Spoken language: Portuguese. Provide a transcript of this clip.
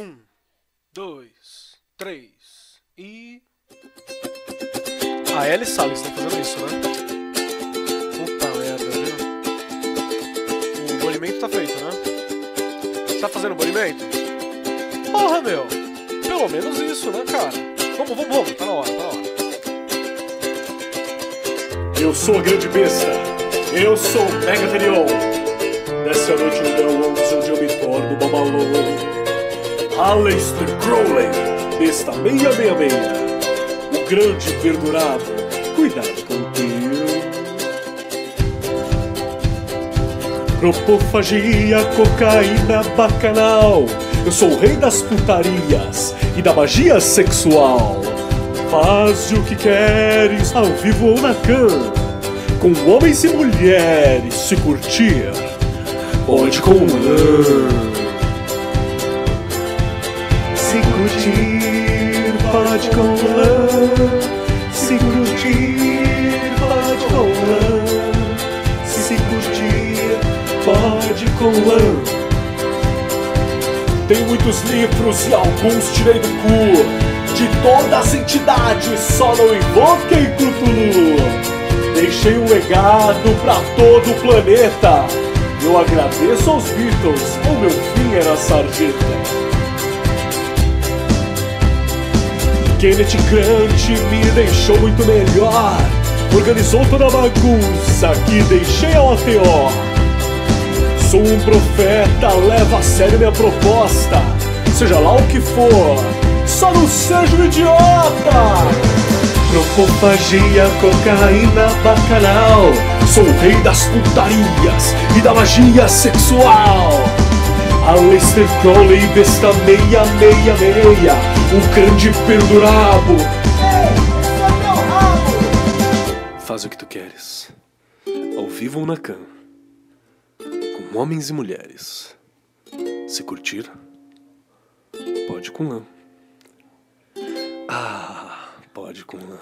Um, dois, três e. A Ellie sabe que estão fazendo isso, né? Puta merda, viu? O banimento tá feito, né? Tá fazendo banimento? Porra, meu! Pelo menos isso, né, cara? Vamos, vamos, vamos, tá na hora, tá na hora. Eu sou a grande besta. Eu sou o Megatherion. Nessa noite no 11 onde eu me torno Babalô. Aleister Crowley, besta 666. O grande verdurado. Cuidado com o teu. Propofagia, cocaína, bacanal. Eu sou o rei das putarias e da magia sexual. Faz o que queres, ao vivo ou na cama. Com homens e mulheres, se curtir, pode com lã. Curtir, pode com lã. Se curtir, pode com lã. Se curtir, pode com lã. Tem muitos livros e alguns tirei do cu. De todas as entidades, só não invoquem Cthulhu. Deixei um legado pra todo o planeta. Eu agradeço aos Beatles, o meu fim era sarjeta. Kenneth Grant me deixou muito melhor. Organizou toda a bagunça que deixei ao ATO. Sou um profeta, leva a sério minha proposta. Seja lá o que for, só não seja um idiota! Propofagia, cocaína, bacanal. Sou o rei das putarias e da magia sexual. Aleister Crowley, besta 666, o grande perdurabo. Faz o que tu queres, ao vivo ou na cama, com homens e mulheres. Se curtir, pode com lã. Ah, pode com lã.